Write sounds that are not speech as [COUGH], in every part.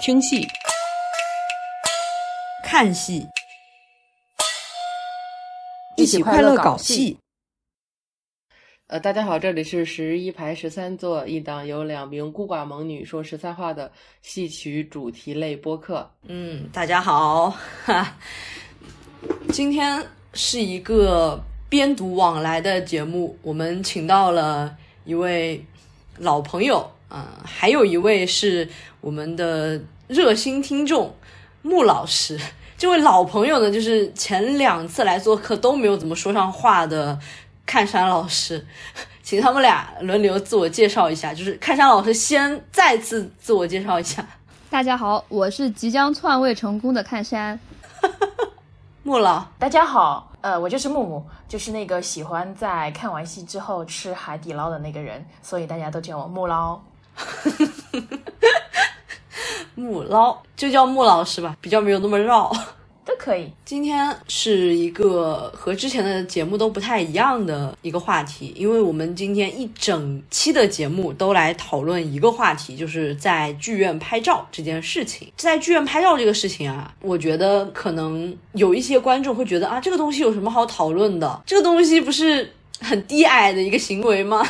听戏、看戏，一起快乐搞戏。呃，大家好，这里是十一排十三座，一档由两名孤寡萌女说十三话的戏曲主题类播客。嗯，大家好，哈，今天是一个编读往来的节目，我们请到了一位老朋友啊、还有一位是我们的热心听众穆老师。[LAUGHS] 这位老朋友呢，就是前两次来做客都没有怎么说上话的看山老师，[LAUGHS] 请他们俩轮流自我介绍一下。就是看山老师先再次自我介绍一下，[LAUGHS] 大家好，我是即将篡位成功的看山。穆老。大家好，呃，我就是木木，就是那个喜欢在看完戏之后吃海底捞的那个人，所以大家都叫我木捞。[LAUGHS] 穆捞就叫木老师吧，比较没有那么绕。都可以，今天是一个和之前的节目都不太一样的一个话题，因为我们今天一整期的节目都来讨论一个话题，就是在剧院拍照这件事情。在剧院拍照这个事情啊，我觉得可能有一些观众会觉得啊，这个东西有什么好讨论的？这个东西不是很低矮的一个行为吗？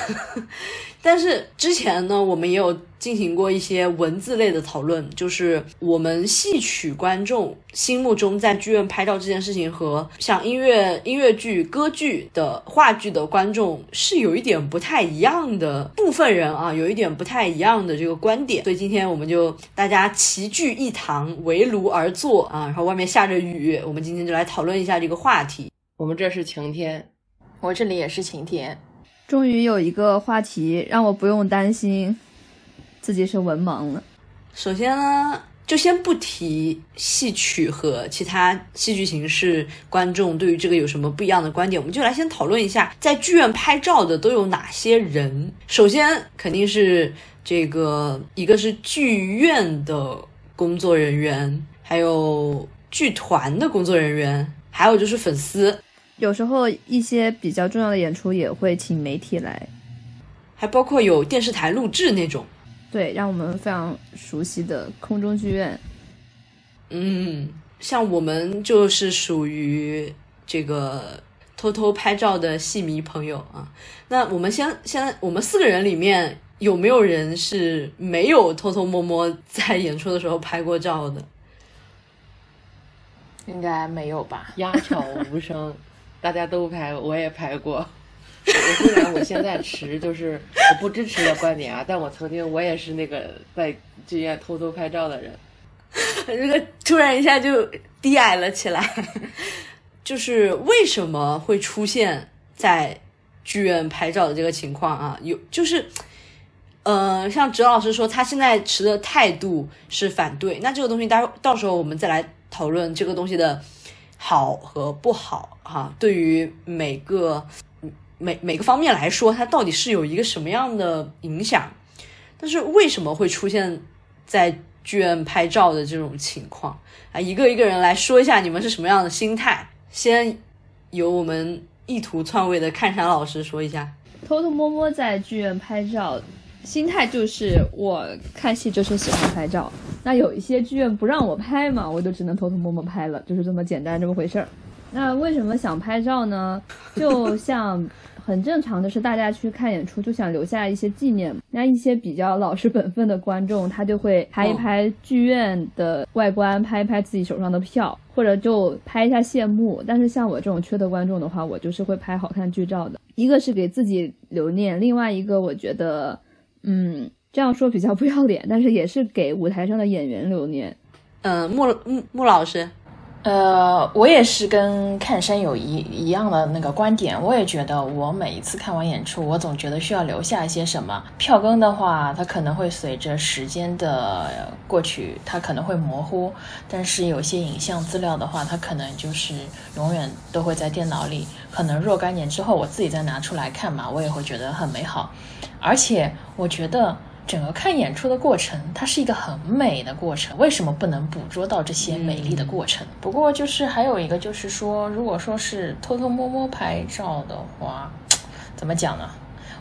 但是之前呢，我们也有进行过一些文字类的讨论，就是我们戏曲观众心目中在剧院拍照这件事情和像音乐音乐剧、歌剧的话剧的观众是有一点不太一样的部分人啊，有一点不太一样的这个观点。所以今天我们就大家齐聚一堂，围炉而坐啊，然后外面下着雨，我们今天就来讨论一下这个话题。我们这是晴天，我这里也是晴天。终于有一个话题让我不用担心自己是文盲了。首先呢，就先不提戏曲和其他戏剧形式观众对于这个有什么不一样的观点，我们就来先讨论一下，在剧院拍照的都有哪些人。首先肯定是这个，一个是剧院的工作人员，还有剧团的工作人员，还有就是粉丝，有时候一些比较重要的演出也会请媒体来，还包括有电视台录制那种。对，让我们非常熟悉的空中剧院。嗯，像我们就是属于这个偷偷拍照的戏迷朋友啊。那我们先先，我们四个人里面有没有人是没有偷偷摸摸在演出的时候拍过照的？应该没有吧？鸦雀无声，[LAUGHS] 大家都拍，我也拍过。我虽然我现在持就是我不支持的观点啊，但我曾经我也是那个在剧院偷偷拍照的人。这个突然一下就低矮了起来。就是为什么会出现在剧院拍照的这个情况啊？有就是，呃，像哲老师说他现在持的态度是反对，那这个东西待到时候我们再来讨论这个东西的好和不好哈、对于每个每每个方面来说，它到底是有一个什么样的影响？但是为什么会出现在剧院拍照的这种情况啊？一个一个人来说一下你们是什么样的心态。先由我们意图篡位的看山老师说一下。偷偷摸摸在剧院拍照，心态就是我看戏就是喜欢拍照。那有一些剧院不让我拍嘛，我就只能偷偷摸摸拍了，就是这么简单这么回事儿。那为什么想拍照呢？就像很正常的是，大家去看演出就想留下一些纪念。那一些比较老实本分的观众，他就会拍一拍剧院的外观，拍一拍自己手上的票，或者就拍一下谢幕。但是像我这种缺德观众的话，我就是会拍好看剧照的。一个是给自己留念，另外一个我觉得，嗯，这样说比较不要脸，但是也是给舞台上的演员留念。嗯，穆穆穆老师，呃，我也是跟看山有一一样的那个观点，我也觉得我每一次看完演出，我总觉得需要留下一些什么。票根的话，它可能会随着时间的过去，它可能会模糊，但是有些影像资料的话，它可能就是永远都会在电脑里。可能若干年之后，我自己再拿出来看嘛，我也会觉得很美好。而且我觉得整个看演出的过程，它是一个很美的过程。为什么不能捕捉到这些美丽的过程？不过就是还有一个，就是说，如果说是偷偷摸摸拍照的话，[TSK] 怎么讲呢？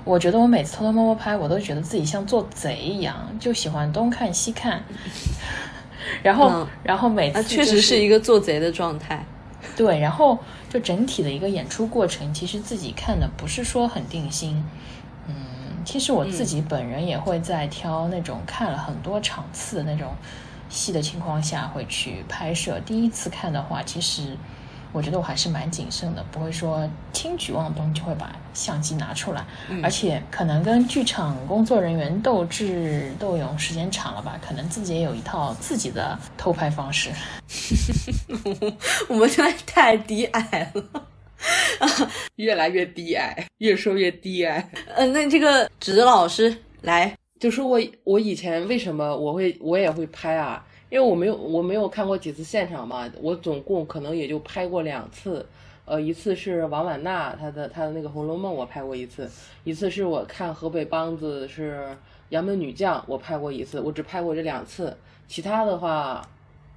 我觉得我每次偷偷摸摸拍，我都觉得自己像做贼一样，就喜欢东看西看。[LAUGHS] 然后、嗯然后每次、啊，确实是一个做贼的状态。对，然后就整体的一个演出过程，其实自己看的不是说很定心。嗯，其实我自己本人也会在挑那种看了很多场次的那种戏的情况下会去拍摄。第一次看的话，其实我觉得我还是蛮谨慎的，不会说轻举妄动就会把相机拿出来。而且可能跟剧场工作人员斗智斗勇时间长了吧，可能自己也有一套自己的偷拍方式。[LAUGHS] 我们现在太低矮了。[LAUGHS] 越来越低矮，越说越低矮。嗯、那这个指老师来，就说我我以前为什么我会我也会拍啊？因为我没有我没有看过几次现场嘛，我总共可能也就拍过两次。呃，一次是王婉娜她的她的那个《红楼梦》，我拍过一次；一次是我看河北梆子是《杨门女将》，我拍过一次。我只拍过这两次，其他的话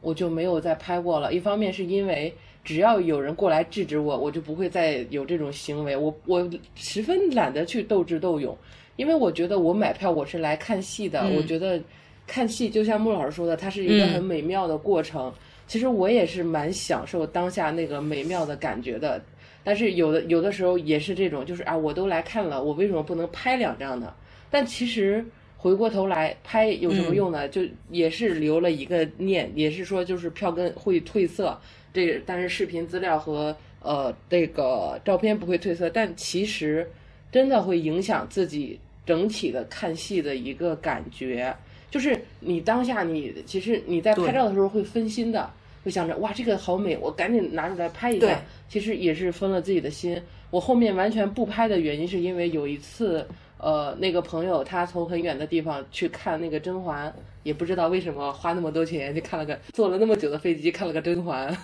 我就没有再拍过了。一方面是因为只要有人过来制止我，我就不会再有这种行为。我我十分懒得去斗智斗勇，因为我觉得我买票我是来看戏的，嗯我觉得看戏就像穆老师说的，它是一个嗯很美妙的过程。其实我也是蛮享受当下那个美妙的感觉的，但是有的有的时候也是这种，就是啊，我都来看了，我为什么不能拍两张呢？但其实回过头来拍有什么用呢？就也是留了一个念，也是说就是票根会褪色，这但是视频资料和呃这个照片不会褪色，但其实真的会影响自己整体的看戏的一个感觉。就是你当下你其实你在拍照的时候会分心的，会想着哇这个好美，我赶紧拿出来拍一对下。其实也是分了自己的心。我后面完全不拍的原因是因为有一次，呃，那个朋友他从很远的地方去看那个甄嬛，也不知道为什么花那么多钱去看了个坐了那么久的飞机看了个甄嬛。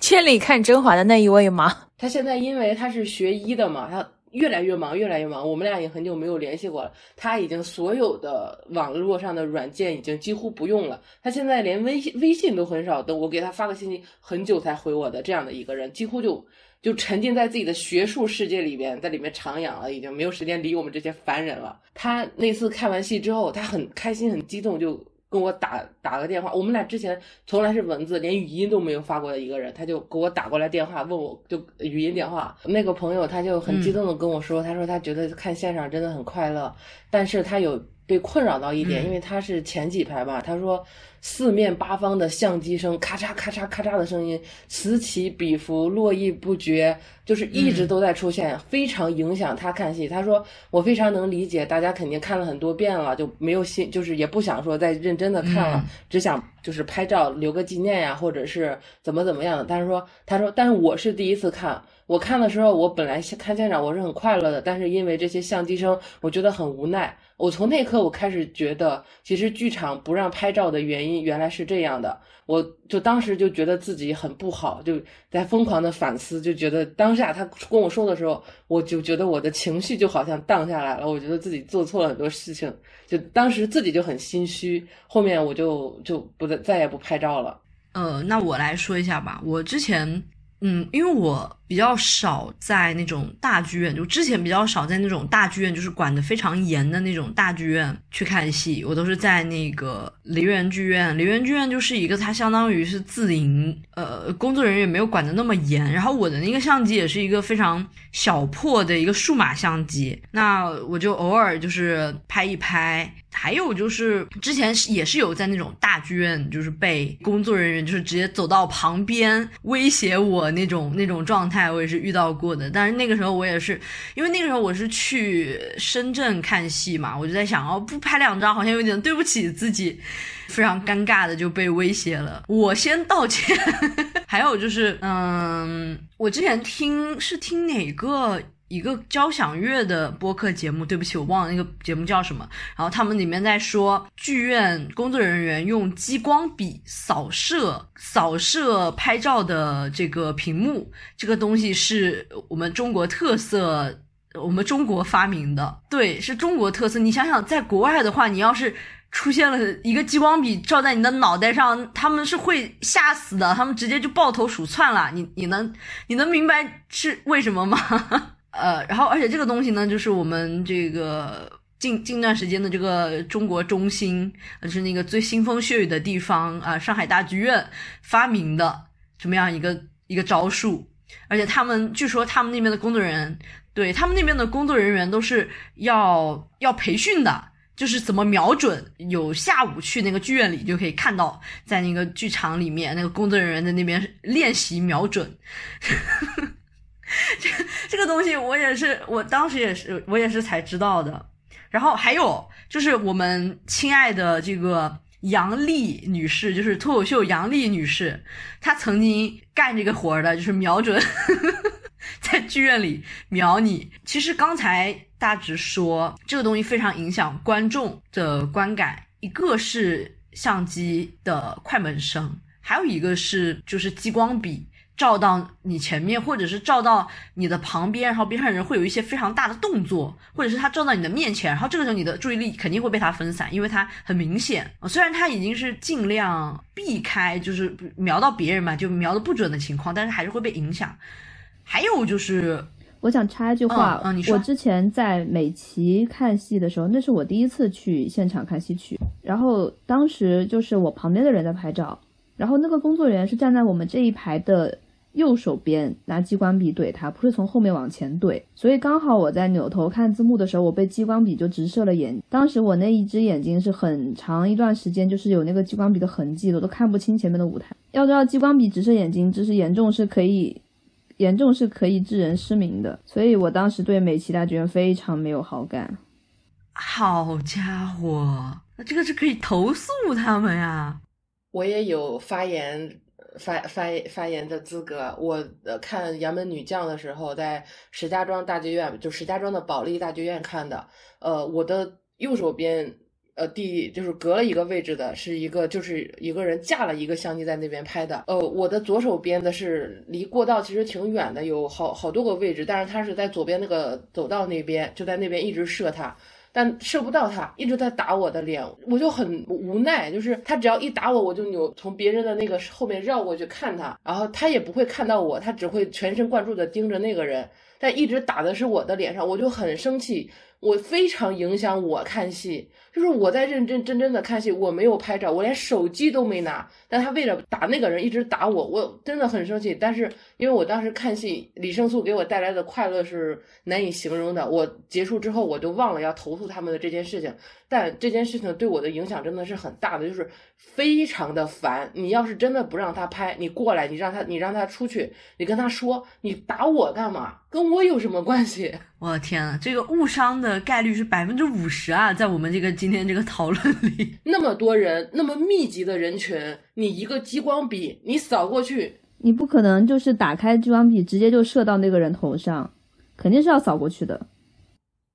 千里看甄嬛的那一位吗？[LAUGHS] 他现在因为他是学医的嘛，他越来越忙，越来越忙。我们俩已经很久没有联系过了。他已经所有的网络上的软件已经几乎不用了。他现在连微信微信都很少，等我给他发个信息，很久才回我的这样的一个人，几乎就就沉浸在自己的学术世界里边，在里面徜徉了，已经没有时间理我们这些凡人了。他那次看完戏之后，他很开心，很激动，就。跟我打打个电话，我们俩之前从来是文字，连语音都没有发过的一个人，他就给我打过来电话，问我就语音电话。那个朋友他就很激动的跟我说，他说他觉得看现场真的很快乐，但是他有被困扰到一点，因为他是前几排吧，他说四面八方的相机声，咔嚓咔嚓咔嚓的声音，此起彼伏，络绎不绝，就是一直都在出现，非常影响他看戏。他说我非常能理解，大家肯定看了很多遍了，就没有心，就是也不想说再认真的看了，只想就是拍照留个纪念呀，或者是怎么怎么样的。但是说，他说，但是我是第一次看。我看的时候，我本来看现场我是很快乐的，但是因为这些相机声，我觉得很无奈。我从那刻我开始觉得，其实剧场不让拍照的原因原来是这样的。我就当时就觉得自己很不好，就在疯狂的反思，就觉得当下他跟我说的时候，我就觉得我的情绪就好像荡下来了，我觉得自己做错了很多事情，就当时自己就很心虚。后面我就就不再再也不拍照了。呃，那我来说一下吧，我之前。嗯，因为我比较少在那种大剧院，就之前比较少在那种大剧院，就是管得非常严的那种大剧院去看戏，我都是在那个梨园剧院。梨园剧院就是一个它相当于是自营，呃，工作人员没有管得那么严。然后我的那个相机也是一个非常小破的一个数码相机，那我就偶尔就是拍一拍。还有就是之前也是有在那种大剧院，就是被工作人员就是直接走到旁边威胁我那种那种状态，我也是遇到过的。但是那个时候我也是，因为那个时候我是去深圳看戏嘛，我就在想，哦，不拍两张好像有点对不起自己，非常尴尬的就被威胁了。我先道歉。[LAUGHS] 还有就是，嗯，我之前听是听哪个？一个交响乐的播客节目，对不起，我忘了那个节目叫什么。然后他们里面在说，剧院工作人员用激光笔扫射扫射拍照的这个屏幕，这个东西是我们中国特色，我们中国发明的，对，是中国特色。你想想，在国外的话，你要是出现了一个激光笔照在你的脑袋上，他们是会吓死的，他们直接就抱头鼠窜了。你你能你能明白是为什么吗？呃，然后而且这个东西呢，就是我们这个近近段时间的这个中国中心，就是那个最腥风血雨的地方啊，上海大剧院发明的这么样一个一个招数，而且他们据说他们那边的工作人员，对他们那边的工作人员都是要要培训的。就是怎么瞄准，有下午去那个剧院里就可以看到，在那个剧场里面那个工作人员在那边练习瞄准。[LAUGHS] 这这个东西我也是，我当时也是，我也是才知道的。然后还有就是我们亲爱的这个杨丽女士，就是脱口秀杨丽女士，她曾经干这个活的，就是瞄准。[LAUGHS] 在剧院里瞄你，其实刚才大直说这个东西非常影响观众的观感，一个是相机的快门声，还有一个是就是激光笔照到你前面，或者是照到你的旁边，然后边上人会有一些非常大的动作，或者是他照到你的面前，然后这个时候你的注意力肯定会被他分散，因为他很明显，虽然他已经是尽量避开就是瞄到别人嘛，就瞄的不准的情况，但是还是会被影响。还有就是，我想插一句话，嗯，你说，我之前在美琪看戏的时候，那是我第一次去现场看戏曲，然后当时就是我旁边的人在拍照，然后那个工作人员是站在我们这一排的右手边拿激光笔怼他，不是从后面往前怼，所以刚好我在扭头看字幕的时候，我被激光笔就直射了眼，当时我那一只眼睛是很长一段时间就是有那个激光笔的痕迹的，我都看不清前面的舞台。要知道激光笔直射眼睛，这是严重是可以。严重是可以致人失明的，所以我当时对美琪大剧院非常没有好感。好家伙，那这个是可以投诉他们呀！我也有发言发发发言的资格。我看《杨门女将》的时候，在石家庄大剧院，就石家庄的保利大剧院看的。呃，我的右手边。呃，第就是隔了一个位置的，是一个就是一个人架了一个相机在那边拍的。呃，我的左手边的是离过道其实挺远的，有好好多个位置，但是他是在左边那个走道那边，就在那边一直射他，但射不到他，一直在打我的脸，我就很无奈。就是他只要一打我，我就扭从别人的那个后面绕过去看他，然后他也不会看到我，他只会全神贯注的盯着那个人，但一直打的是我的脸上，我就很生气，我非常影响我看戏。就是我在认真真真的看戏，我没有拍照，我连手机都没拿。但他为了打那个人，一直打我，我真的很生气。但是因为我当时看戏，李胜素给我带来的快乐是难以形容的。我结束之后，我就忘了要投诉他们的这件事情。但这件事情对我的影响真的是很大的，就是非常的烦。你要是真的不让他拍，你过来，你让他，你让他出去，你跟他说，你打我干嘛？跟我有什么关系？[LAUGHS] 我天啊，这个误伤的概率是百分之五十啊！在我们这个今天这个讨论里，那么多人，那么密集的人群，你一个激光笔，你扫过去，你不可能就是打开激光笔直接就射到那个人头上，肯定是要扫过去的。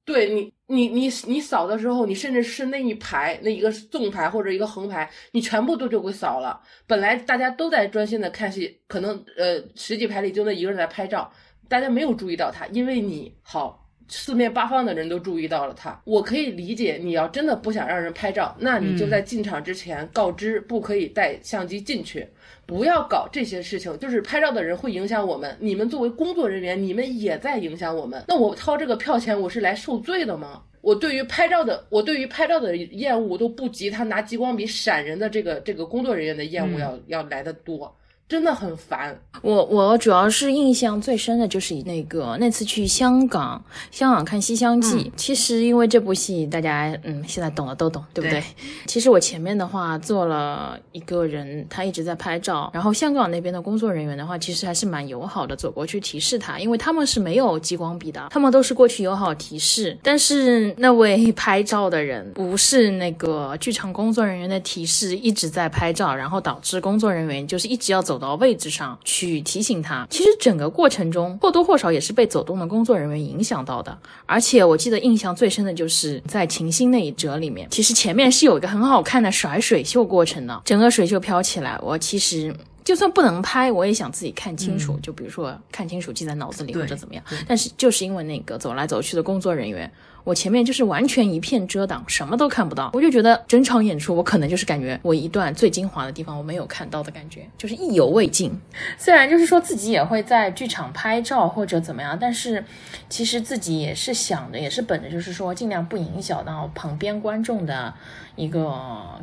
对你，你你你扫的时候，你甚至是那一排那一个纵排或者一个横排，你全部都就给扫了。本来大家都在专心的看戏，可能呃十几排里就那一个人在拍照，大家没有注意到他，因为你好。四面八方的人都注意到了他，我可以理解，你要真的不想让人拍照，那你就在进场之前告知不可以带相机进去，不要搞这些事情。就是拍照的人会影响我们，你们作为工作人员，你们也在影响我们。那我掏这个票钱，我是来受罪的吗？我对于拍照的，我对于拍照的厌恶都不及他拿激光笔闪人的这个这个工作人员的厌恶要要来的多。真的很烦。我我主要是印象最深的就是那个那次去香港，香港看《西厢记》。其实因为这部戏，大家嗯现在懂了都懂，对不对？其实我前面的话做了一个人，他一直在拍照。然后香港那边的工作人员的话，其实还是蛮友好的，走过去提示他，因为他们是没有激光笔的，他们都是过去友好提示。但是那位拍照的人不是那个剧场工作人员的提示，一直在拍照，然后导致工作人员就是一直要走。到位置上去提醒他，其实整个过程中或多或少也是被走动的工作人员影响到的。而且我记得印象最深的就是在晴星那一折里面，其实前面是有一个很好看的甩水袖过程的，整个水袖飘起来，我其实就算不能拍，我也想自己看清楚，就比如说看清楚记在脑子里或者怎么样。但是就是因为那个走来走去的工作人员。我前面就是完全一片遮挡，什么都看不到。我就觉得整场演出，我可能就是感觉我一段最精华的地方我没有看到的感觉，就是意犹未尽。虽然就是说自己也会在剧场拍照或者怎么样，但是其实自己也是想着，也是本着就是说尽量不影响到旁边观众的一个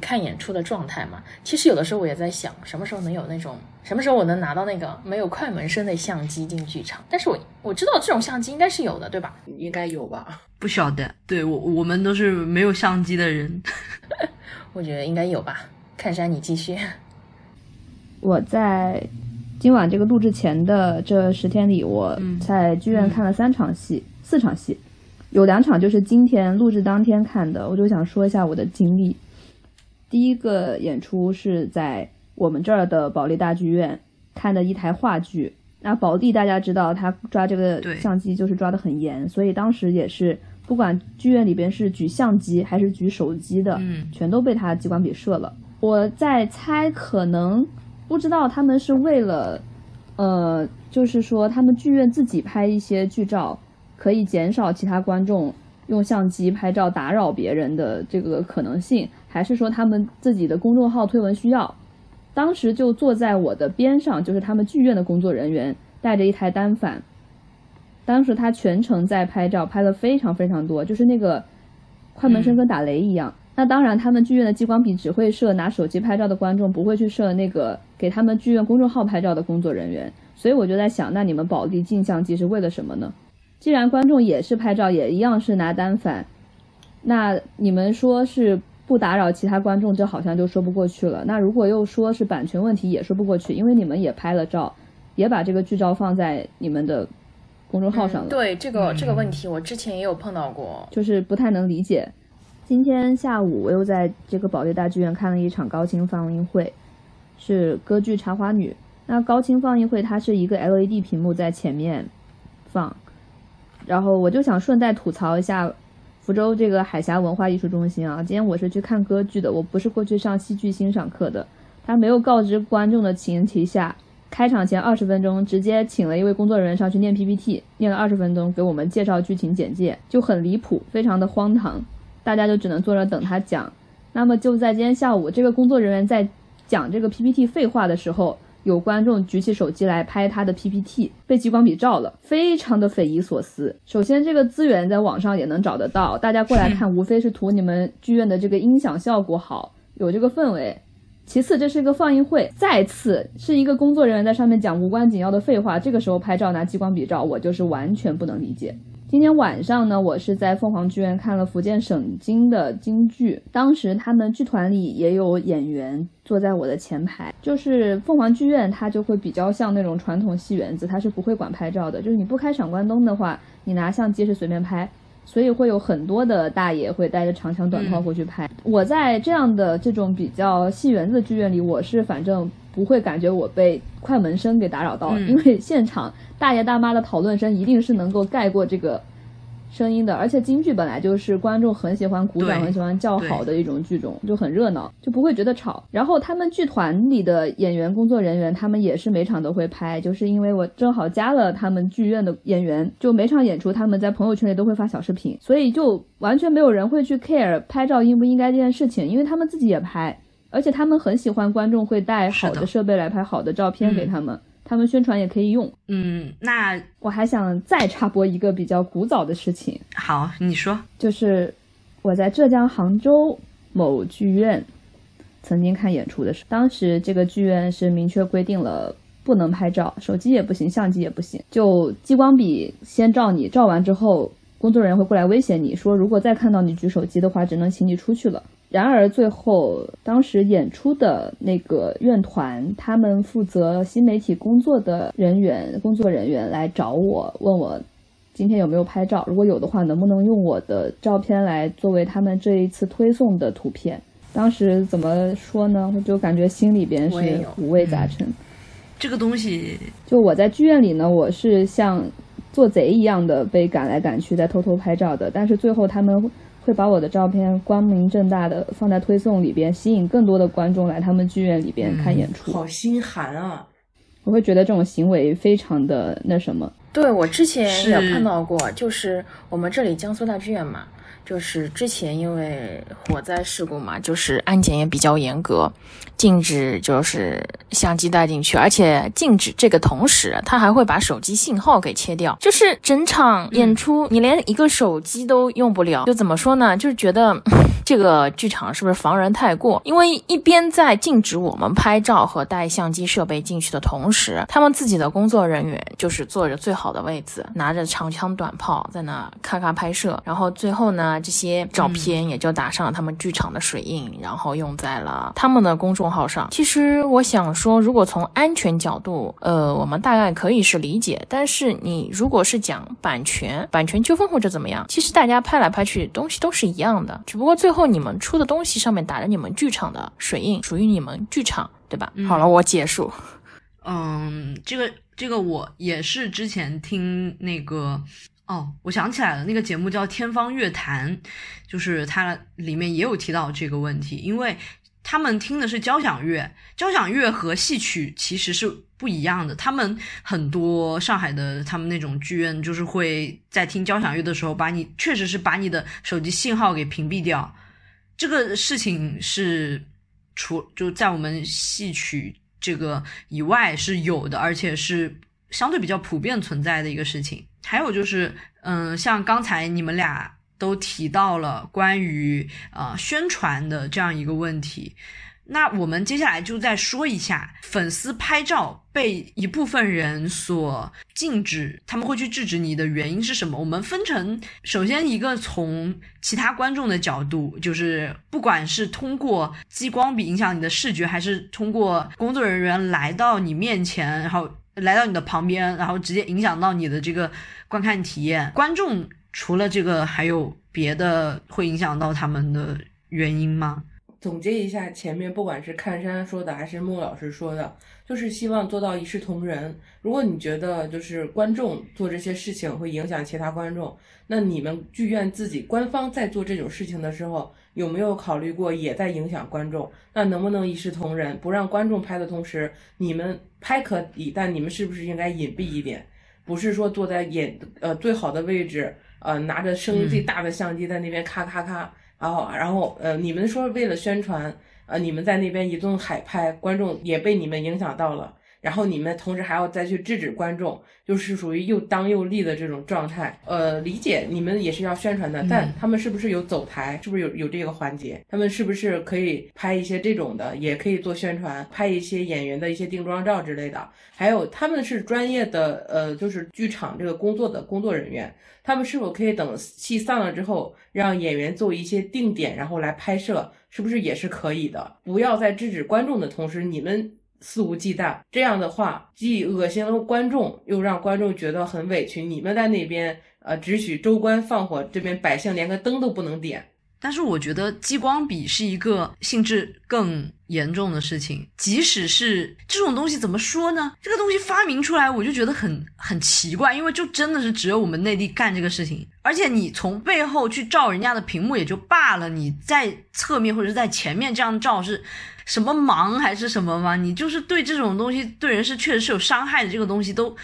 看演出的状态嘛。其实有的时候我也在想，什么时候能有那种，什么时候我能拿到那个没有快门声的相机进剧场？但是我我知道这种相机应该是有的，对吧？应该有吧？不晓得，对我我们都是没有相机的人。[LAUGHS] 我觉得应该有吧。看山，你继续。我在今晚这个录制前的这十天里，我在剧院看了三场戏，四场戏，有两场就是今天录制当天看的。我就想说一下我的经历。第一个演出是在我们这儿的保利大剧院看的一台话剧。那保利大家知道，他抓这个相机就是抓的很严，所以当时也是不管剧院里边是举相机还是举手机的，全都被他激光笔射了。我在猜，可能不知道他们是为了，呃，就是说他们剧院自己拍一些剧照，可以减少其他观众用相机拍照打扰别人的这个可能性，还是说他们自己的公众号推文需要？当时就坐在我的边上，就是他们剧院的工作人员带着一台单反，当时他全程在拍照，拍了非常非常多，就是那个快门声跟打雷一样。那当然，他们剧院的激光笔只会射拿手机拍照的观众，不会去射那个给他们剧院公众号拍照的工作人员。所以我就在想，那你们保利镜像机是为了什么呢？既然观众也是拍照，也一样是拿单反，那你们说是？不打扰其他观众，这好像就说不过去了。那如果又说是版权问题，也说不过去，因为你们也拍了照，也把这个剧照放在你们的公众号上了。对这个这个问题，我之前也有碰到过，就是不太能理解。今天下午我又在这个保利大剧院看了一场高清放映会，是歌剧《茶花女》。那高清放映会它是一个 LED 屏幕在前面放，然后我就想顺带吐槽一下。福州这个海峡文化艺术中心啊，今天我是去看歌剧的，我不是过去上戏剧欣赏课的。他没有告知观众的前提下，开场前二十分钟直接请了一位工作人员上去念 PPT，念了二十分钟给我们介绍剧情简介，就很离谱，非常的荒唐，大家就只能坐着等他讲。那么就在今天下午，这个工作人员在讲这个 PPT 废话的时候。有观众举起手机来拍他的 PPT，被激光笔照了，非常的匪夷所思。首先，这个资源在网上也能找得到，大家过来看，[LAUGHS] 无非是图你们剧院的这个音响效果好，有这个氛围。其次，这是一个放映会，再次是一个工作人员在上面讲无关紧要的废话，这个时候拍照拿激光笔照，我就是完全不能理解。今天晚上呢，我是在凤凰剧院看了福建省京的京剧。当时他们剧团里也有演员坐在我的前排。就是凤凰剧院，它就会比较像那种传统戏园子，它是不会管拍照的。就是你不开闪光灯的话，你拿相机是随便拍。所以会有很多的大爷会带着长枪短炮过去拍。我在这样的这种比较戏园子剧院里，我是反正不会感觉我被快门声给打扰到，因为现场。大爷大妈的讨论声一定是能够盖过这个声音的，而且京剧本来就是观众很喜欢鼓掌、很喜欢叫好的一种剧种，就很热闹，就不会觉得吵。然后他们剧团里的演员、工作人员，他们也是每场都会拍，就是因为我正好加了他们剧院的演员，就每场演出他们在朋友圈里都会发小视频，所以就完全没有人会去 care 拍照应不应该这件事情，因为他们自己也拍，而且他们很喜欢观众会带好的设备来拍好的照片给他们。他们宣传也可以用，嗯，那我还想再插播一个比较古早的事情。好，你说，就是我在浙江杭州某剧院曾经看演出的时候，当时这个剧院是明确规定了不能拍照，手机也不行，相机也不行，就激光笔先照你，照完之后，工作人员会过来威胁你说，如果再看到你举手机的话，只能请你出去了。然而最后，当时演出的那个院团，他们负责新媒体工作的人员、工作人员来找我，问我今天有没有拍照，如果有的话，能不能用我的照片来作为他们这一次推送的图片。当时怎么说呢？我就感觉心里边是五味杂陈。这个东西，就我在剧院里呢，我是像做贼一样的被赶来赶去，在偷偷拍照的，但是最后他们。会把我的照片光明正大的放在推送里边，吸引更多的观众来他们剧院里边看演出。好心寒啊！我会觉得这种行为非常的那什么。对我之前是也碰到过，就是我们这里江苏大剧院嘛，就是之前因为火灾事故嘛，就是安检也比较严格，禁止就是相机带进去，而且禁止这个同时，他还会把手机信号给切掉，就是整场演出你连一个手机都用不了，就怎么说呢？就是觉得 [LAUGHS] 这个剧场是不是防人太过？因为一边在禁止我们拍照和带相机设备进去的同时，他们自己的工作人员就是坐着最好的位置，拿着长枪短炮在那咔咔拍摄，然后最后呢，这些照片也就打上了他们剧场的水印，然后用在了他们的公众号上。其实我想说，如果从安全角度，呃，我们大概可以是理解，但是你如果是讲版权、版权纠纷或者怎么样，其实大家拍来拍去东西都是一样的，只不过最后你们出的东西上面打着你们剧场的水印，属于你们剧场，对吧？好了，我结束。嗯，这个这个我也是之前听那个哦，我想起来了，那个节目叫《天方乐坛》，就是它里面也有提到这个问题，因为他们听的是交响乐，交响乐和戏曲其实是不一样的。他们很多上海的他们那种剧院，就是会在听交响乐的时候，把你确实是把你的手机信号给屏蔽掉。这个事情是除就在我们戏曲这个以外是有的，而且是相对比较普遍存在的一个事情。还有就是，嗯，像刚才你们俩都提到了关于呃宣传的这样一个问题。那我们接下来就再说一下，粉丝拍照被一部分人所禁止，他们会去制止你的原因是什么？我们分成，首先一个从其他观众的角度，就是不管是通过激光笔影响你的视觉，还是通过工作人员来到你面前，然后来到你的旁边，然后直接影响到你的这个观看体验。观众除了这个，还有别的会影响到他们的原因吗？总结一下前面不管是看山说的还是穆老师说的，就是希望做到一视同仁。如果你觉得就是观众做这些事情会影响其他观众，那你们剧院自己官方在做这种事情的时候，有没有考虑过也在影响观众？那能不能一视同仁，不让观众拍的同时，你们拍可以，但你们是不是应该隐蔽一点？不是说坐在演呃最好的位置，呃拿着声音最大的相机在那边咔咔咔。然后，然后，呃，你们说为了宣传，呃，你们在那边一顿海拍，观众也被你们影响到了。然后你们同时还要再去制止观众，就是属于又当又立的这种状态。呃，理解你们也是要宣传的，但他们是不是有走台？是不是有有这个环节？他们是不是可以拍一些这种的，也可以做宣传，拍一些演员的一些定妆照之类的？还有他们是专业的，呃，就是剧场这个工作的工作人员，他们是否可以等戏散了之后，让演员做一些定点，然后来拍摄？是不是也是可以的？不要在制止观众的同时，你们。肆无忌惮，这样的话既恶心了观众，又让观众觉得很委屈。你们在那边，呃，只许州官放火，这边百姓连个灯都不能点。但是我觉得激光笔是一个性质更严重的事情，即使是这种东西，怎么说呢？这个东西发明出来，我就觉得很很奇怪，因为就真的是只有我们内地干这个事情，而且你从背后去照人家的屏幕也就罢了，你在侧面或者是在前面这样照是。什么盲还是什么吗？你就是对这种东西对人是确实是有伤害的，这个东西都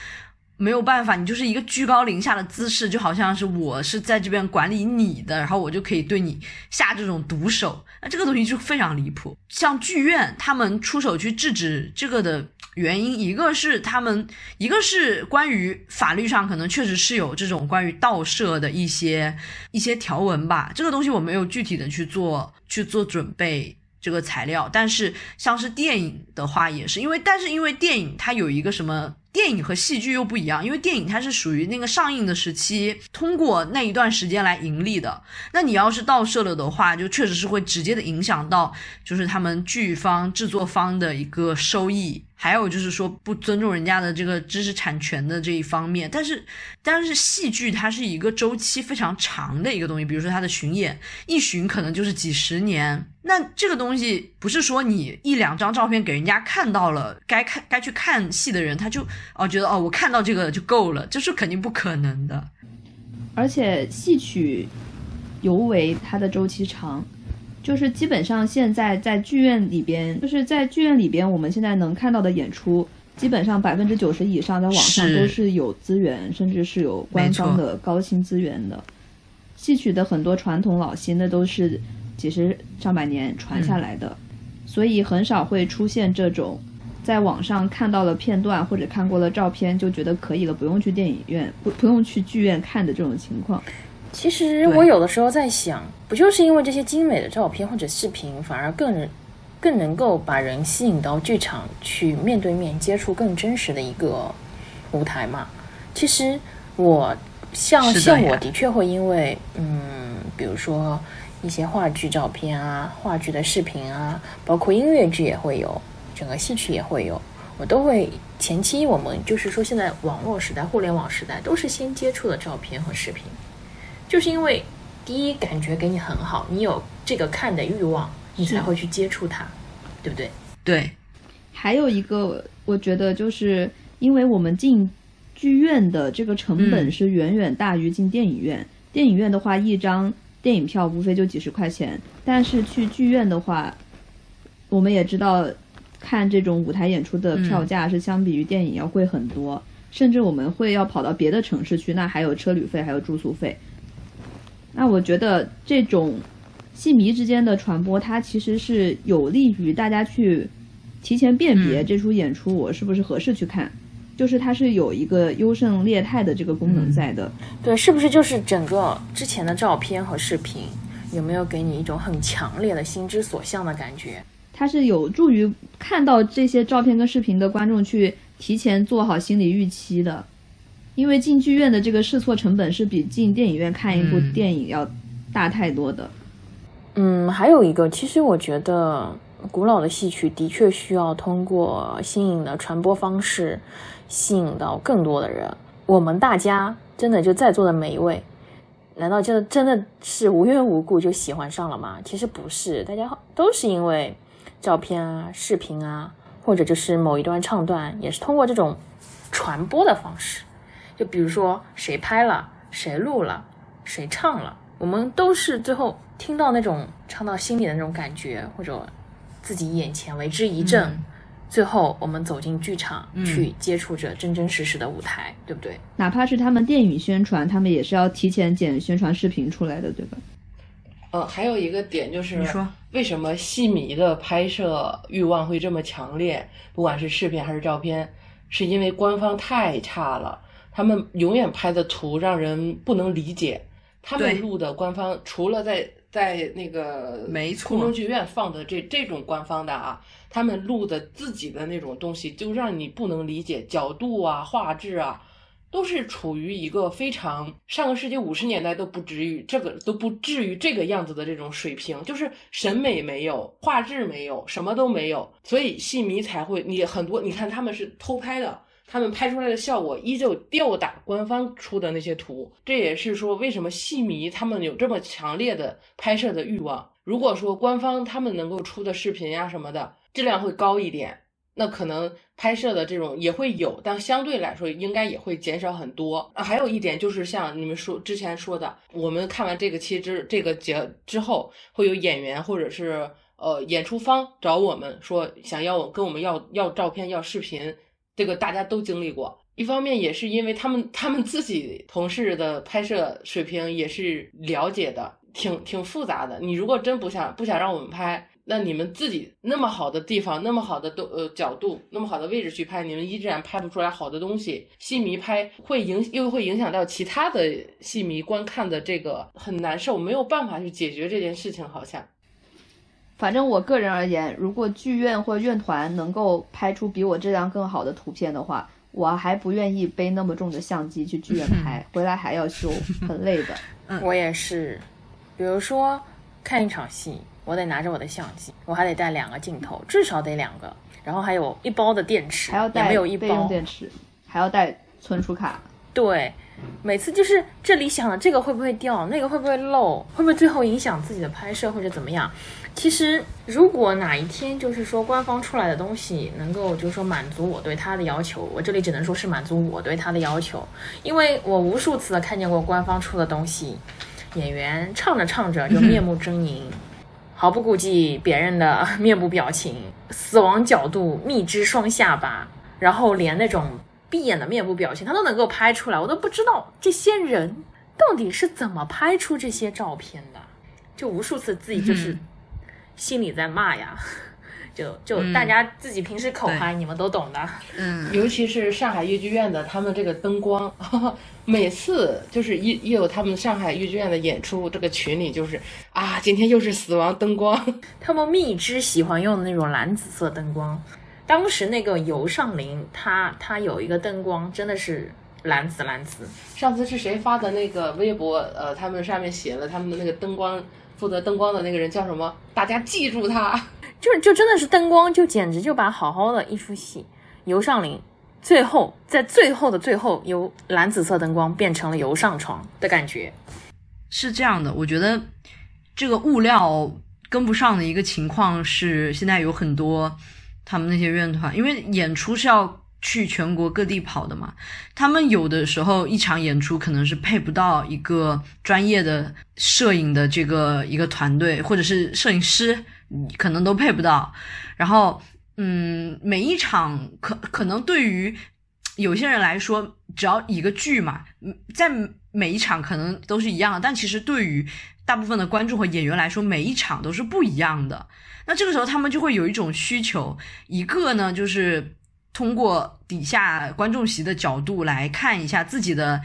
没有办法。你就是一个居高临下的姿势，就好像是我是在这边管理你的，然后我就可以对你下这种毒手。那这个东西就非常离谱。像剧院他们出手去制止这个的原因，一个是他们，一个是关于法律上可能确实是有这种关于盗摄的一些一些条文吧。这个东西我没有具体的去做去做准备。这个材料，但是像是电影的话也是，因为但是因为电影它有一个什么，电影和戏剧又不一样，因为电影它是属于那个上映的时期，通过那一段时间来盈利的。那你要是盗摄了的话，就确实是会直接的影响到，就是他们剧方制作方的一个收益。还有就是说不尊重人家的这个知识产权的这一方面，但是但是戏剧它是一个周期非常长的一个东西，比如说它的巡演一巡可能就是几十年，那这个东西不是说你一两张照片给人家看到了，该看该去看戏的人他就哦觉得哦我看到这个就够了，这是肯定不可能的。而且戏曲尤为它的周期长。就是基本上现在在剧院里边，就是在剧院里边，我们现在能看到的演出，基本上百分之九十以上在网上都是有资源，甚至是有官方的高清资源的。戏曲的很多传统老戏，那都是几十上百年传下来的，所以很少会出现这种在网上看到了片段或者看过了照片就觉得可以了，不用去电影院，不不用去剧院看的这种情况。其实我有的时候在想，不就是因为这些精美的照片或者视频，反而更更能够把人吸引到剧场去面对面接触更真实的一个舞台嘛？其实我像像我的确会因为嗯，比如说一些话剧照片啊、话剧的视频啊，包括音乐剧也会有，整个戏曲也会有。我都会前期我们就是说，现在网络时代、互联网时代都是先接触的照片和视频，就是因为第一感觉给你很好，你有这个看的欲望，你才会去接触它，对不对？对，还有一个，我觉得就是因为我们进剧院的这个成本嗯是远远大于进电影院。电影院的话，一张电影票无非就几十块钱，但是去剧院的话，我们也知道，看这种舞台演出的票价是相比于电影要贵很多，甚至我们会要跑到别的城市去，那还有车旅费，还有住宿费。那我觉得这种戏迷之间的传播，它其实是有利于大家去提前辨别嗯。这出演出我是不是合适去看，就是它是有一个优胜劣汰的这个功能在的。对，是不是就是整个之前的照片和视频，有没有给你一种很强烈的心之所向的感觉？它是有助于看到这些照片跟视频的观众去提前做好心理预期的，因为进剧院的这个试错成本是比进电影院看一部电影要大太多的。嗯，还有一个，其实我觉得古老的戏曲的确需要通过新颖的传播方式，吸引到更多的人。我们大家真的就在座的每一位，难道就真的是无缘无故就喜欢上了吗？其实不是，大家都是因为照片啊、视频啊，或者就是某一段唱段，也是通过这种传播的方式。就比如说谁拍了，谁录了，谁唱了，我们都是最后听到那种唱到心里的那种感觉，或者自己眼前为之一振。嗯最后，我们走进剧场、嗯去接触着真真实实的舞台，对不对？哪怕是他们电影宣传，他们也是要提前剪宣传视频出来的，对吧？嗯，还有一个点就是，你说为什么戏迷的拍摄欲望会这么强烈？不管是视频还是照片，是因为官方太差了，他们永远拍的图让人不能理解。他们录的官方除了在在那个没错空中剧院放的这这种官方的啊，他们录的自己的那种东西，就让你不能理解角度啊、画质啊，都是处于一个非常上个世纪五十年代都不至于这个都不至于这个样子的这种水平，就是审美没有，画质没有，什么都没有，所以戏迷才会你很多，你看他们是偷拍的。他们拍出来的效果依旧吊打官方出的那些图，这也是说为什么戏迷他们有这么强烈的拍摄的欲望。如果说官方他们能够出的视频呀、什么的质量会高一点，那可能拍摄的这种也会有，但相对来说应该也会减少很多。啊，还有一点就是像你们说之前说的，我们看完这个期之这个节之后，会有演员或者是呃演出方找我们说想要跟我们要要照片要视频，这个大家都经历过。一方面也是因为他们他们自己同事的拍摄水平也是了解的，挺挺复杂的。你如果真不想不想让我们拍，那你们自己那么好的地方，那么好的都呃角度，那么好的位置去拍，你们依然拍不出来好的东西，戏迷拍会影又会影响到其他的戏迷观看的这个很难受，没有办法去解决这件事情，好像。反正我个人而言，如果剧院或院团能够拍出比我质量更好的图片的话，我还不愿意背那么重的相机去剧院拍，回来还要修，很累的。[LAUGHS] 我也是，比如说看一场戏，我得拿着我的相机，我还得带两个镜头，至少得两个，然后还有一包的电池，还要带没有一备用包。电池，还要带存储卡。对，每次就是这里想了这个会不会掉，那个会不会漏，会不会最后影响自己的拍摄或者怎么样？其实如果哪一天就是说官方出来的东西能够就是说满足我对它的要求，我这里只能说是满足我对它的要求，因为我无数次的看见过官方出的东西，演员唱着唱着就面目狰狞。毫不顾忌别人的面部表情，死亡角度，蜜汁双下巴，然后连那种闭眼的面部表情他都能够拍出来，我都不知道这些人到底是怎么拍出这些照片的，就无数次自己就是心里在骂呀。[LAUGHS] 就就大家自己平时口嗨，你们都懂的。嗯，尤其是上海豫剧院的，他们这个灯光，[LAUGHS] 每次就是一一有他们上海豫剧院的演出，这个群里就是啊，今天又是死亡灯光。[LAUGHS] 他们蜜汁喜欢用的那种蓝紫色灯光，当时那个尤尚林，他他有一个灯光真的是蓝紫蓝紫。上次是谁发的那个微博？呃，他们上面写了他们的那个灯光负责灯光的那个人叫什么？大家记住他。[LAUGHS] 就就真的是灯光，就简直就把好好的一出戏，游上林，最后在最后的最后，由蓝紫色灯光变成了游上床的感觉，是这样的。我觉得这个物料跟不上的一个情况是，现在有很多他们那些院团，因为演出是要去全国各地跑的嘛，他们有的时候一场演出可能是配不到一个专业的摄影的这个一个团队，或者是摄影师。可能都配不到，然后，嗯，每一场可可能对于有些人来说，只要一个剧嘛，在每一场可能都是一样的，但其实对于大部分的观众和演员来说，每一场都是不一样的。那这个时候他们就会有一种需求，一个呢就是通过底下观众席的角度来看一下自己的。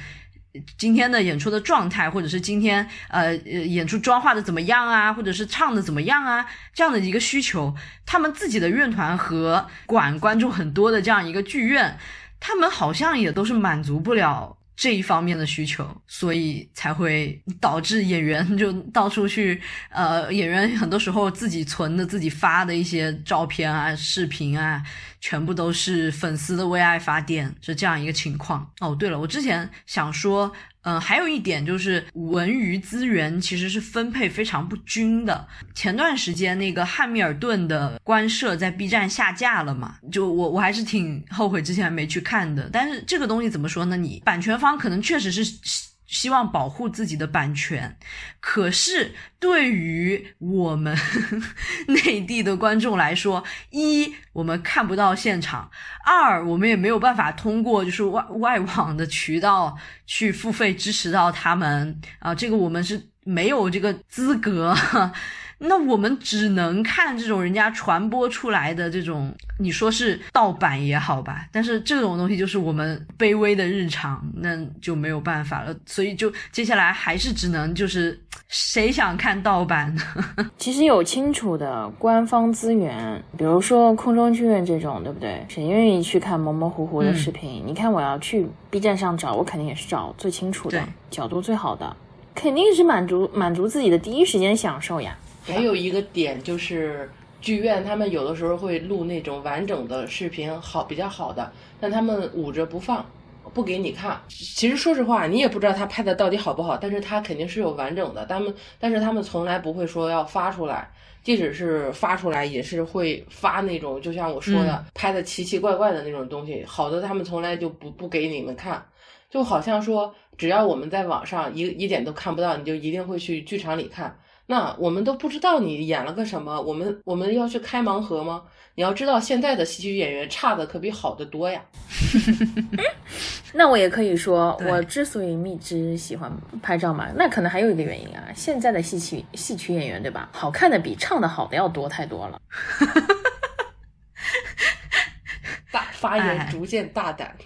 今天的演出的状态，或者是今天呃呃演出妆化的怎么样啊，或者是唱的怎么样啊，这样的一个需求，他们自己的院团和管观众很多的这样一个剧院，他们好像也都是满足不了这一方面的需求，所以才会导致演员就到处去呃，演员很多时候自己存的、自己发的一些照片啊、视频啊。全部都是粉丝的为爱发电，是这样一个情况。哦，对了，我之前想说，嗯，还有一点就是文娱资源其实是分配非常不均的。前段时间那个汉密尔顿的官摄在 B 站下架了嘛，就我我还是挺后悔之前没去看的。但是这个东西怎么说呢？你版权方可能确实是。希望保护自己的版权，可是对于我们 [LAUGHS] 内地的观众来说，一我们看不到现场，二我们也没有办法通过就是外外网的渠道去付费支持到他们啊，这个我们是没有这个资格。那我们只能看这种人家传播出来的这种，你说是盗版也好吧，但是这种东西就是我们卑微的日常，那就没有办法了。所以就接下来还是只能就是谁想看盗版呢？[LAUGHS] 其实有清楚的官方资源，比如说空中剧院这种，对不对？谁愿意去看模模糊糊的视频？你看我要去 B 站上找，我肯定也是找最清楚的角度最好的，肯定是满足满足自己的第一时间享受呀。还有一个点就是，剧院他们有的时候会录那种完整的视频，好比较好的，但他们捂着不放，不给你看。其实说实话，你也不知道他拍的到底好不好，但是他肯定是有完整的。他们但是他们从来不会说要发出来，即使是发出来，也是会发那种就像我说的拍的奇奇怪怪的那种东西。好的，他们从来就不不给你们看，就好像说只要我们在网上一一点都看不到，你就一定会去剧场里看。那我们都不知道你演了个什么，我们我们要去开盲盒吗？你要知道，现在的戏曲演员差的可比好的多呀。[LAUGHS] 那我也可以说，我之所以蜜汁喜欢拍照嘛，那可能还有一个原因啊。现在的戏曲戏曲演员，对吧？好看的比唱的好的要多太多了。[LAUGHS] 大发言逐渐大胆。[LAUGHS]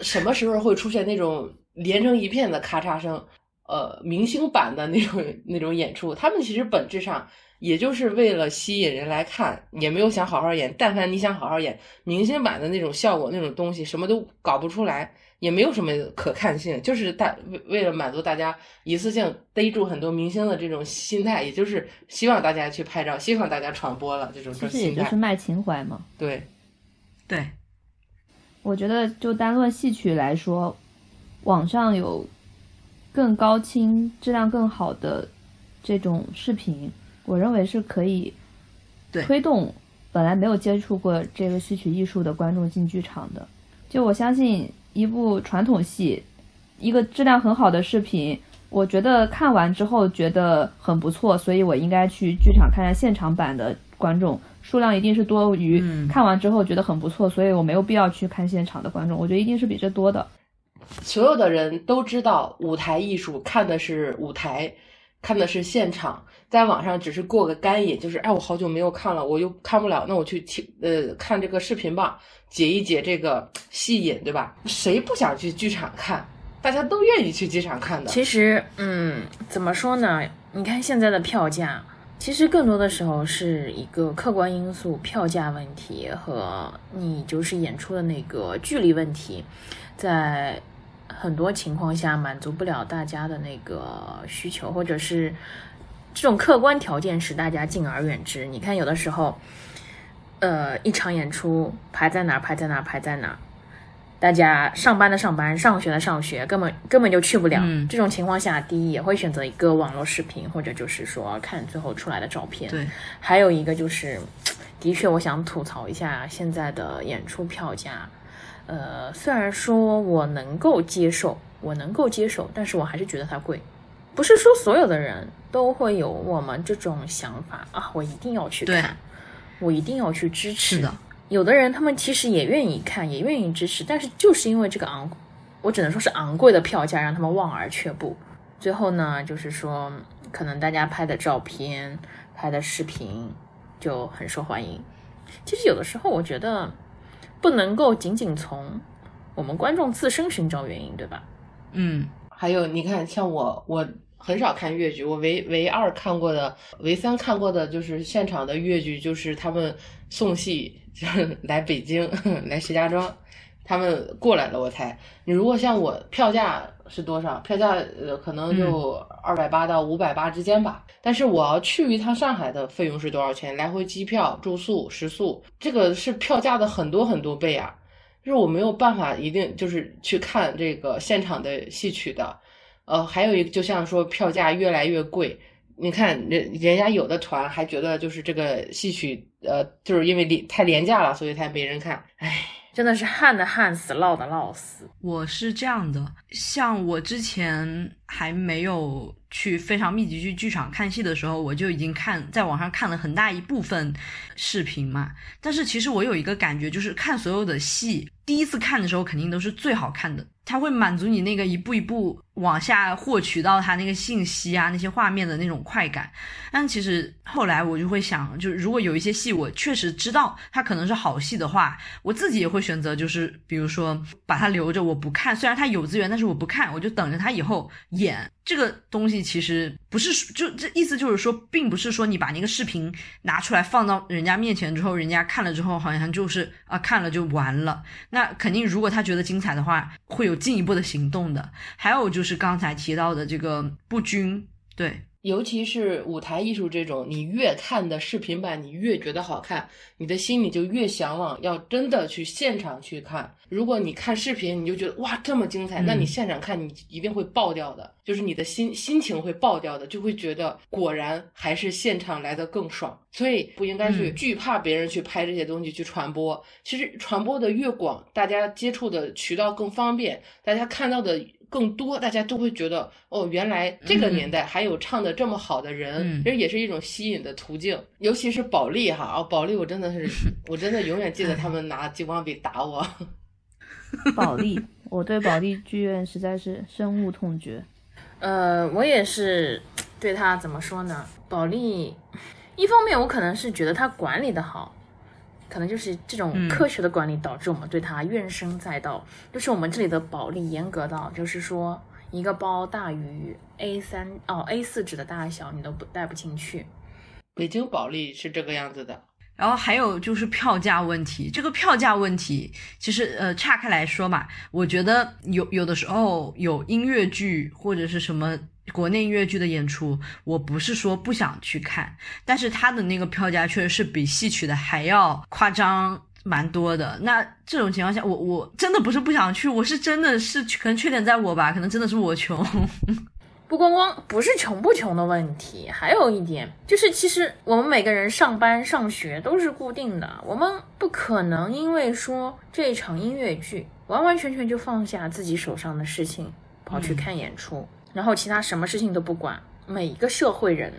什么时候会出现那种连成一片的咔嚓声？呃，明星版的那种那种演出，他们其实本质上也就是为了吸引人来看，也没有想好好演。但凡你想好好演，明星版的那种效果、那种东西，什么都搞不出来，也没有什么可看性。就是大为为了满足大家一次性逮住很多明星的这种心态，也就是希望大家去拍照，希望大家传播了这种。其实也就是卖情怀嘛。对，对。我觉得就单论戏曲来说，网上有。更高清、质量更好的这种视频，我认为是可以推动本来没有接触过这个戏曲艺术的观众进剧场的。就我相信，一部传统戏，一个质量很好的视频，我觉得看完之后觉得很不错，所以我应该去剧场看看现场版的观众数量一定是多于嗯看完之后觉得很不错，所以我没有必要去看现场的观众，我觉得一定是比这多的。所有的人都知道舞台艺术看的是舞台，看的是现场，在网上只是过个干瘾，就是哎，我好久没有看了，我又看不了，那我去听呃看这个视频吧，解一解这个戏瘾，对吧？谁不想去剧场看？大家都愿意去剧场看的。其实，嗯，怎么说呢？你看现在的票价，其实更多的时候是一个客观因素，票价问题和你就是演出的那个距离问题，在很多情况下满足不了大家的那个需求，或者是这种客观条件使大家敬而远之。你看，有的时候，呃，一场演出排在哪儿，排在哪儿，排在哪儿。大家上班的上班，上学的上学，根本根本就去不了。嗯这种情况下，第一也会选择一个网络视频，或者就是说看最后出来的照片。对，还有一个就是，的确我想吐槽一下现在的演出票价。呃，虽然说我能够接受，我能够接受，但是我还是觉得它贵。不是说所有的人都会有我们这种想法啊，我一定要去看，我一定要去支持。是的，有的人他们其实也愿意看，也愿意支持，但是就是因为这个昂，我只能说是昂贵的票价，让他们望而却步。最后呢，就是说，可能大家拍的照片、拍的视频就很受欢迎。其实有的时候，我觉得不能够仅仅从我们观众自身寻找原因，对吧？嗯，还有你看，像我，我很少看越剧，我唯唯二看过的，唯三看过的就是现场的越剧，就是他们送戏，就是来北京 [LAUGHS] 来石家庄，他们过来了我才。你如果像我，票价是多少？票价呃可能就二百八到五百八之间吧。但是我要去一趟上海的费用是多少钱？来回机票、住宿、食宿，这个是票价的很多很多倍啊。就是我没有办法一定就是去看这个现场的戏曲的，呃，还有一个就像说票价越来越贵，你看人人家有的团还觉得就是这个戏曲，呃，就是因为廉太廉价了，所以才没人看，唉，真的是旱的旱死，涝的涝死。我是这样的，像我之前还没有去非常密集去剧场看戏的时候，我就已经看在网上看了很大一部分视频嘛。但是其实我有一个感觉，就是看所有的戏，第一次看的时候肯定都是最好看的，它会满足你那个一步一步往下获取到它那个信息啊，那些画面的那种快感。但其实后来我就会想，就是如果有一些戏我确实知道它可能是好戏的话，我自己也会选择，就是比如说把它留着，我不看。虽然它有资源，但是我不看，我就等着它以后演。这个东西其实不是，就这意思就是说，并不是说你把那个视频拿出来放到人家面前之后，人家看了之后好像就是啊看了就完了。那肯定，如果他觉得精彩的话，会有进一步的行动的。还有就是刚才提到的这个不均，对，尤其是舞台艺术这种，你越看的视频版，你越觉得好看，你的心里就越向往要真的去现场去看。如果你看视频，你就觉得哇这么精彩，嗯那你现场看你一定会爆掉的，就是你的心心情会爆掉的，就会觉得果然还是现场来的更爽。所以不应该去嗯惧怕别人去拍这些东西去传播。其实传播的越广，大家接触的渠道更方便，大家看到的。更多，大家都会觉得哦，原来这个嗯年代还有唱的这么好的人，嗯这也是一种吸引的途径。尤其是保利哈，哦，保利我真的是，[LAUGHS] 我真的永远记得他们拿激光笔打我。[LAUGHS] 保利，我对保利剧院实在是深恶痛绝。呃，我也是对他怎么说呢？保利，一方面我可能是觉得他管理的好，可能就是这种嗯科学的管理导致我们对它怨声载道。就是我们这里的保利严格到，就是说一个包大于 A 三哦 A 四纸的大小，你都不带不进去。北京保利是这个样子的，然后还有就是票价问题，这个票价问题，其实呃岔开来说嘛，我觉得有有的时候有音乐剧或者是什么国内音乐剧的演出，我不是说不想去看，但是它的那个票价确实是比戏曲的还要夸张。蛮多的，那这种情况下，我我真的不是不想去，我是真的是可能缺点在我吧，可能真的是我穷。[LAUGHS] 不光光不是穷不穷的问题，还有一点就是，其实我们每个人上班上学都是固定的，我们不可能因为说这一场音乐剧，完完全全就放下自己手上的事情，跑去看演出。然后其他什么事情都不管。每一个社会人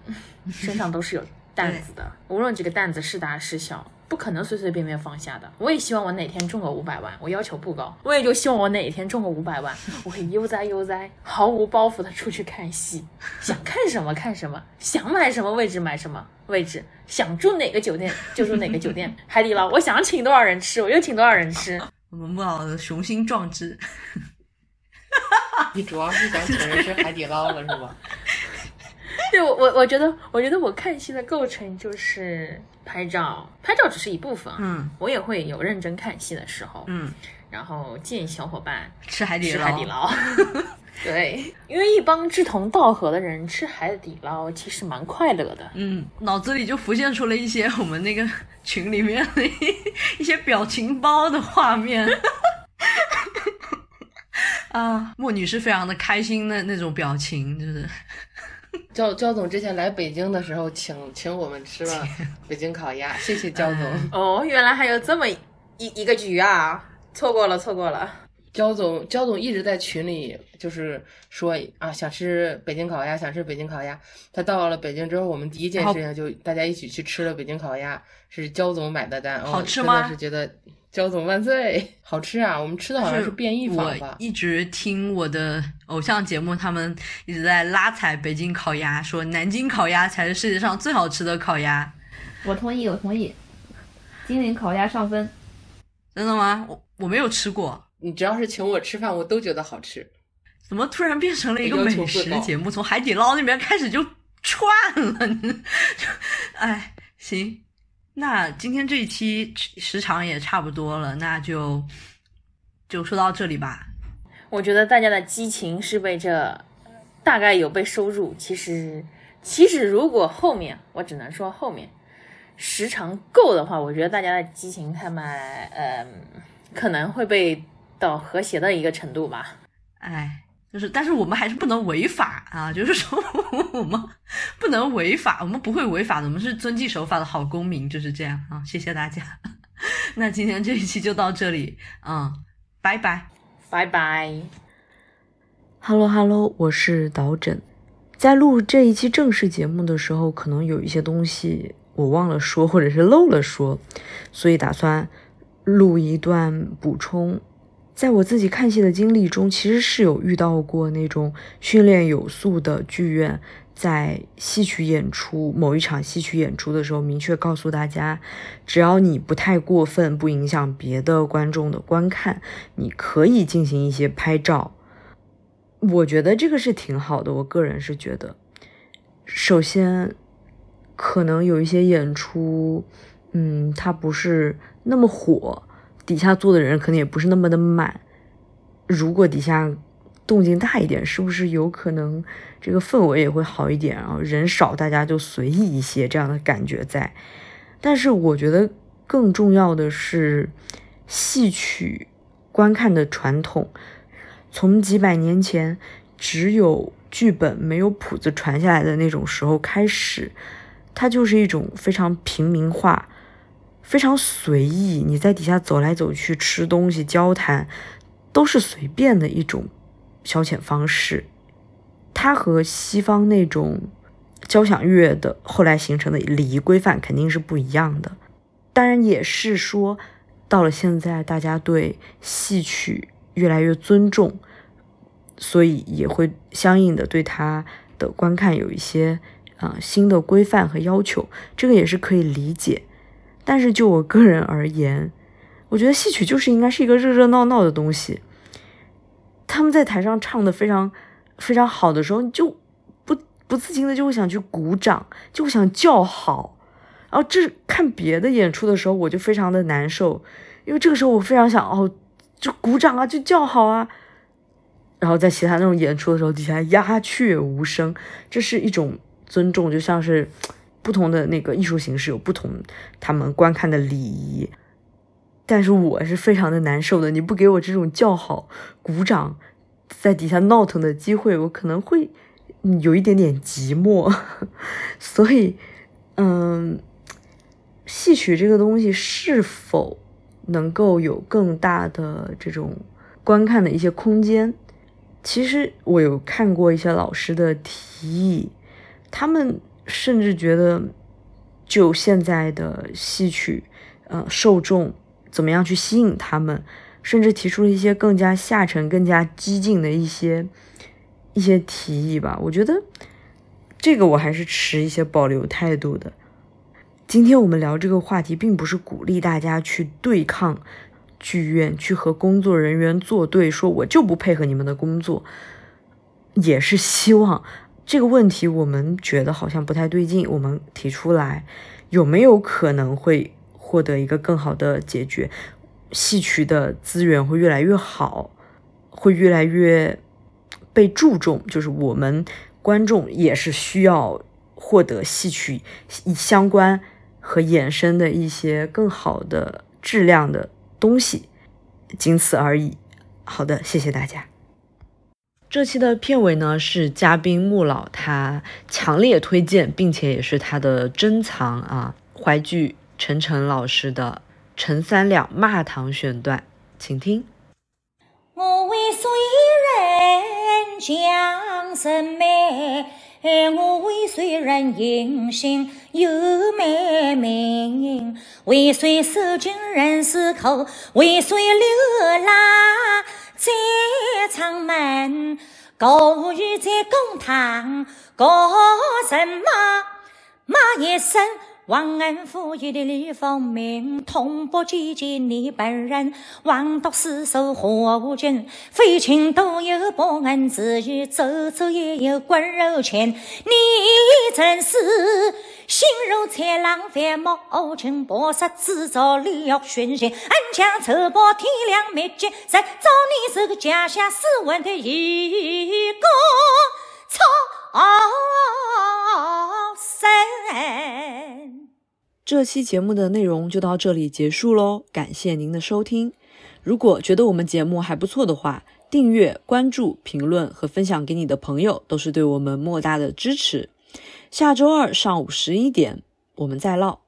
身上都是有担子的，无论这个担子是大是小，不可能随随便便放下的。我也希望我哪天中个五百万，我要求不高，我也就希望我哪天中个五百万，我可以悠哉悠哉、毫无包袱的出去看戏，想看什么看什么，想买什么位置买什么位置，想住哪个酒店就住哪个酒店。海底捞，我想请多少人吃，我就请多少人吃。[LAUGHS] 我们木老的雄心壮志，你主要是想请人吃海底捞了是吧？[LAUGHS] 对我我我觉得我觉得我看戏的构成就是拍照，拍照只是一部分，嗯，我也会有认真看戏的时候，嗯，然后见小伙伴吃海底捞，吃海底捞，[LAUGHS] 对，因为一帮志同道合的人吃海底捞其实蛮快乐的，嗯，脑子里就浮现出了一些我们那个群里面的 [LAUGHS] 一些表情包的画面。[LAUGHS] 啊，莫女士非常的开心的那种表情，就是 [LAUGHS] 焦焦总之前来北京的时候，请请我们吃了北京烤鸭，谢谢焦总。哦，原来还有这么一一个局啊！错过了，错过了。焦总，焦总一直在群里就是说啊，想吃北京烤鸭，想吃北京烤鸭。他到了北京之后，我们第一件事情就大家一起去吃了北京烤鸭，是焦总买的单。哦、好吃吗？真的是觉得焦总万岁，好吃啊！我们吃的好像是变异坊吧。我一直听我的偶像节目，他们一直在拉踩北京烤鸭，说南京烤鸭才是世界上最好吃的烤鸭。我同意，我同意。金陵烤鸭上分。真的吗？我我没有吃过。你只要是请我吃饭，我都觉得好吃。怎么突然变成了一个美食节目？从海底捞那边开始就串了。[LAUGHS] 哎，行，那今天这一期时长也差不多了，那就就说到这里吧。我觉得大家的激情是被这大概有被收入。其实，其实如果后面，我只能说后面时长够的话，我觉得大家的激情他们呃可能会被。到和谐的一个程度吧，哎，就是，但是我们还是不能违法啊！就是说，我们不能违法，我们不会违法的，我们是遵纪守法的好公民，就是这样啊！谢谢大家，[LAUGHS] 那今天这一期就到这里，嗯，拜拜，拜拜。Hello Hello，我是导诊，在录这一期正式节目的时候，可能有一些东西我忘了说，或者是漏了说，所以打算录一段补充。在我自己看戏的经历中，其实是有遇到过那种训练有素的剧院，在戏曲演出某一场戏曲演出的时候，明确告诉大家，只要你不太过分，不影响别的观众的观看，你可以进行一些拍照。我觉得这个是挺好的，我个人是觉得，首先，可能有一些演出，嗯，它不是那么火。底下坐的人可能也不是那么的满，如果底下动静大一点，是不是有可能这个氛围也会好一点啊？人少，大家就随意一些，这样的感觉在。但是我觉得更重要的是戏曲观看的传统，从几百年前只有剧本没有谱子传下来的那种时候开始，它就是一种非常平民化。非常随意，你在底下走来走去、吃东西、交谈，都是随便的一种消遣方式。它和西方那种交响乐的后来形成的礼仪规范肯定是不一样的。当然，也是说到了现在，大家对戏曲越来越尊重，所以也会相应的对它的观看有一些啊新的规范和要求。这个也是可以理解。但是就我个人而言，我觉得戏曲就是应该是一个热热闹闹的东西。他们在台上唱的非常非常好的时候，你就不不自禁的就会想去鼓掌，就会想叫好。然后这看别的演出的时候，我就非常的难受，因为这个时候我非常想哦，就鼓掌啊，就叫好啊。然后在其他那种演出的时候，底下鸦雀无声，这是一种尊重，就像是。不同的那个艺术形式有不同他们观看的礼仪，但是我是非常的难受的。你不给我这种叫好、鼓掌，在底下闹腾的机会，我可能会有一点点寂寞。[LAUGHS] 所以，嗯，戏曲这个东西是否能够有更大的这种观看的一些空间，其实我有看过一些老师的提议，他们甚至觉得，就现在的戏曲，呃，受众怎么样去吸引他们，甚至提出了一些更加下沉、更加激进的一些一些提议吧。我觉得这个我还是持一些保留态度的。今天我们聊这个话题，并不是鼓励大家去对抗。剧院去和工作人员作对，说我就不配合你们的工作，也是希望这个问题我们觉得好像不太对劲，我们提出来，有没有可能会获得一个更好的解决？戏曲的资源会越来越好，会越来越被注重，就是我们观众也是需要获得戏曲相关和衍生的一些更好的质量的。东西，仅此而已。好的，谢谢大家。这期的片尾呢是嘉宾穆老他强烈推荐，并且也是他的珍藏啊，淮剧陈晨老师的《陈三两骂堂》选段，请听。我为谁人将身美？我为谁人英雄又美名？为谁受尽人世苦？为谁流浪在长门？故意在公堂告什么？骂一声。忘恩负义的李凤鸣，痛不及见你本人。枉读诗书何无尽，非情都有报恩之意，走走也有骨肉情。你真是心如豺狼，反目无情，搏杀制造利欲熏心，恩将仇报，天良灭绝，实造你是个假下斯文的一个畜生。这期节目的内容就到这里结束喽，感谢您的收听。如果觉得我们节目还不错的话，订阅、关注、评论和分享给你的朋友，都是对我们莫大的支持。下周二上午十一点，我们再唠。